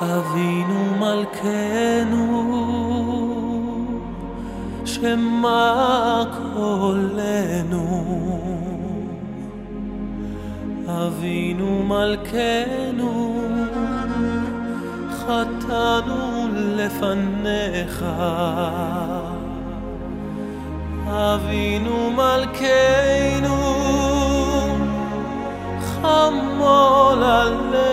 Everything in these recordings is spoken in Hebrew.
אבינו מלכנו, שמע קולנו. אבינו מלכנו, חטאנו לפניך. אבינו מלכנו, חמול עלינו.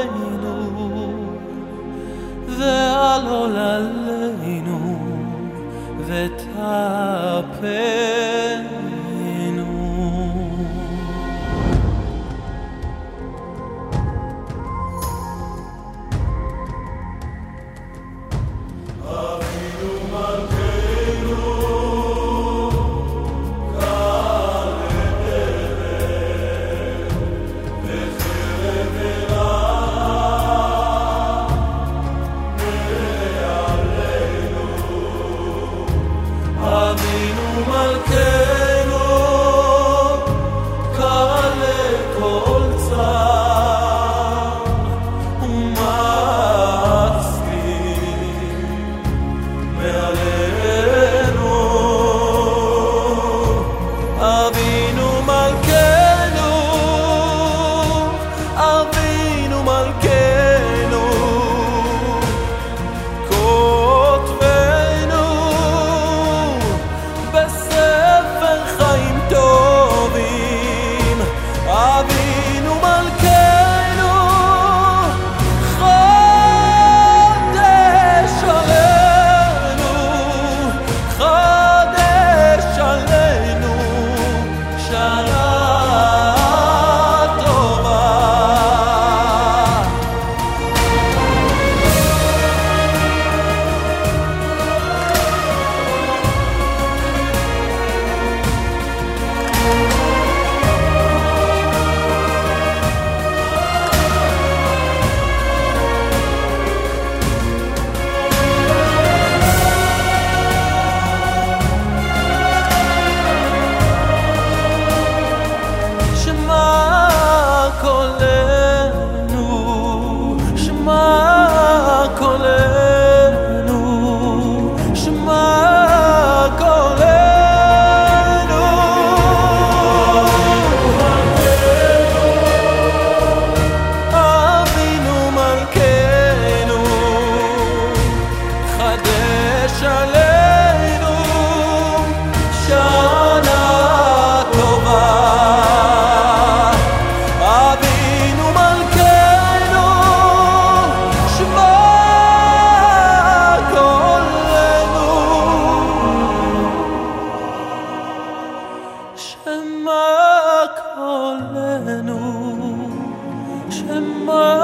ve ta remember